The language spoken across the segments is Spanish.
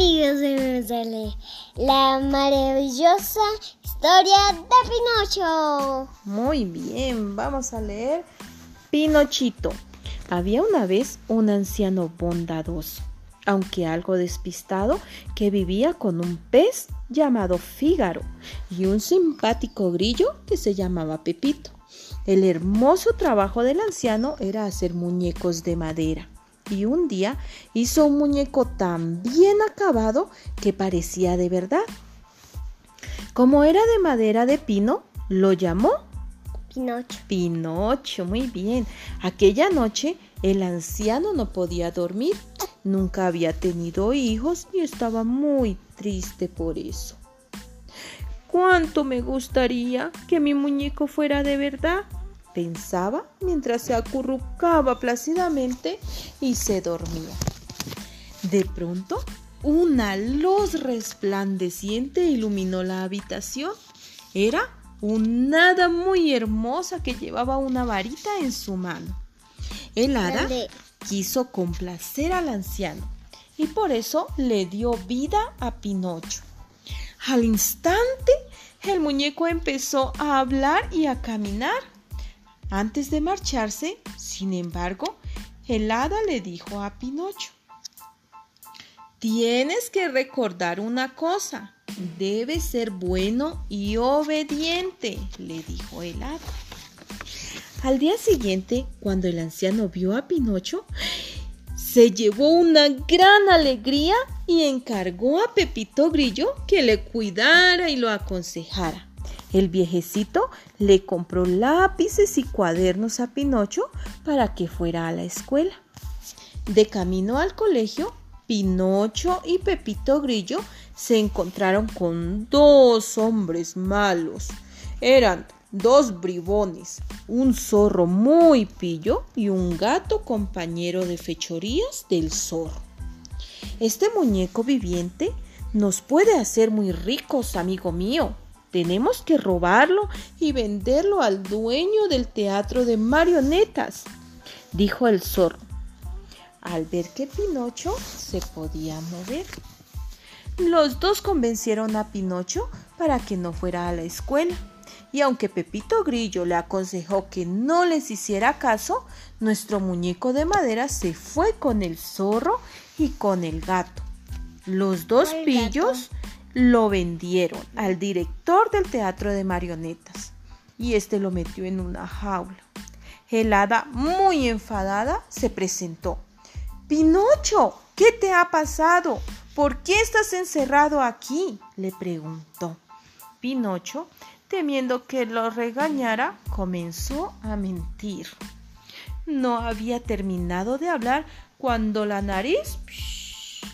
amigos de la maravillosa historia de Pinocho. Muy bien, vamos a leer Pinochito. Había una vez un anciano bondadoso, aunque algo despistado, que vivía con un pez llamado Fígaro y un simpático grillo que se llamaba Pepito. El hermoso trabajo del anciano era hacer muñecos de madera y un día hizo un muñeco tan bien acabado que parecía de verdad. Como era de madera de pino, lo llamó Pinocho. Pinocho, muy bien. Aquella noche el anciano no podía dormir. Nunca había tenido hijos y estaba muy triste por eso. ¿Cuánto me gustaría que mi muñeco fuera de verdad? Pensaba mientras se acurrucaba plácidamente y se dormía. De pronto, una luz resplandeciente iluminó la habitación. Era una hada muy hermosa que llevaba una varita en su mano. El hada quiso complacer al anciano y por eso le dio vida a Pinocho. Al instante, el muñeco empezó a hablar y a caminar. Antes de marcharse, sin embargo, el hada le dijo a Pinocho, Tienes que recordar una cosa, debes ser bueno y obediente, le dijo el hada. Al día siguiente, cuando el anciano vio a Pinocho, se llevó una gran alegría y encargó a Pepito Grillo que le cuidara y lo aconsejara. El viejecito le compró lápices y cuadernos a Pinocho para que fuera a la escuela. De camino al colegio, Pinocho y Pepito Grillo se encontraron con dos hombres malos. Eran dos bribones, un zorro muy pillo y un gato compañero de fechorías del zorro. Este muñeco viviente nos puede hacer muy ricos, amigo mío, tenemos que robarlo y venderlo al dueño del teatro de marionetas, dijo el zorro, al ver que Pinocho se podía mover. Los dos convencieron a Pinocho para que no fuera a la escuela. Y aunque Pepito Grillo le aconsejó que no les hiciera caso, nuestro muñeco de madera se fue con el zorro y con el gato. Los dos pillos lo vendieron al director del teatro de marionetas y este lo metió en una jaula. El hada, muy enfadada, se presentó. Pinocho, ¿qué te ha pasado? ¿Por qué estás encerrado aquí? le preguntó. Pinocho, temiendo que lo regañara, comenzó a mentir. No había terminado de hablar cuando la nariz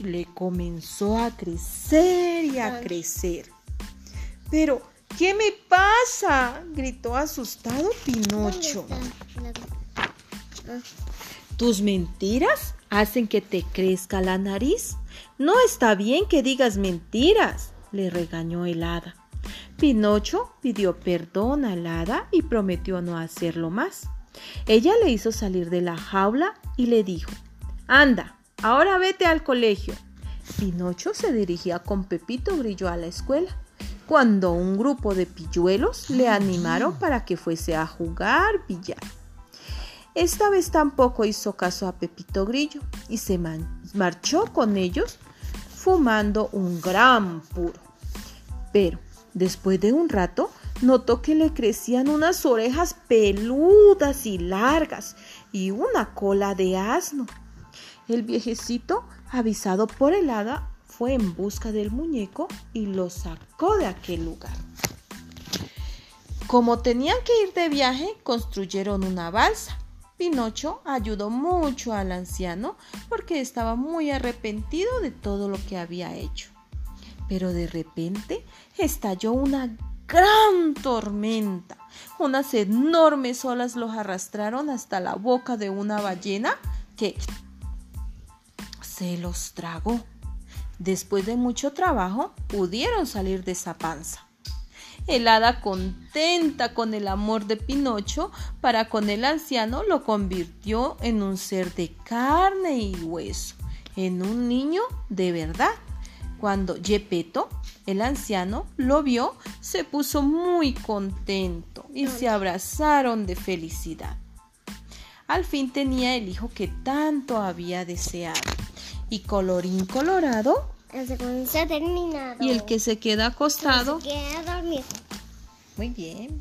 le comenzó a crecer y a crecer. Pero, ¿qué me pasa? gritó asustado Pinocho. ¿Tus mentiras hacen que te crezca la nariz? No está bien que digas mentiras, le regañó el hada. Pinocho pidió perdón al hada y prometió no hacerlo más. Ella le hizo salir de la jaula y le dijo, Anda, Ahora vete al colegio. Pinocho se dirigía con Pepito Grillo a la escuela, cuando un grupo de pilluelos le animaron para que fuese a jugar billar. Esta vez tampoco hizo caso a Pepito Grillo y se marchó con ellos fumando un gran puro. Pero después de un rato notó que le crecían unas orejas peludas y largas y una cola de asno. El viejecito, avisado por el hada, fue en busca del muñeco y lo sacó de aquel lugar. Como tenían que ir de viaje, construyeron una balsa. Pinocho ayudó mucho al anciano porque estaba muy arrepentido de todo lo que había hecho. Pero de repente estalló una gran tormenta. Unas enormes olas los arrastraron hasta la boca de una ballena que se los tragó. Después de mucho trabajo, pudieron salir de esa panza. El hada, contenta con el amor de Pinocho para con el anciano, lo convirtió en un ser de carne y hueso, en un niño de verdad. Cuando Gepetto, el anciano, lo vio, se puso muy contento y se abrazaron de felicidad. Al fin tenía el hijo que tanto había deseado. Y colorín colorado. El segundo se ha terminado. Y el que se queda acostado. Se queda dormido. Muy bien.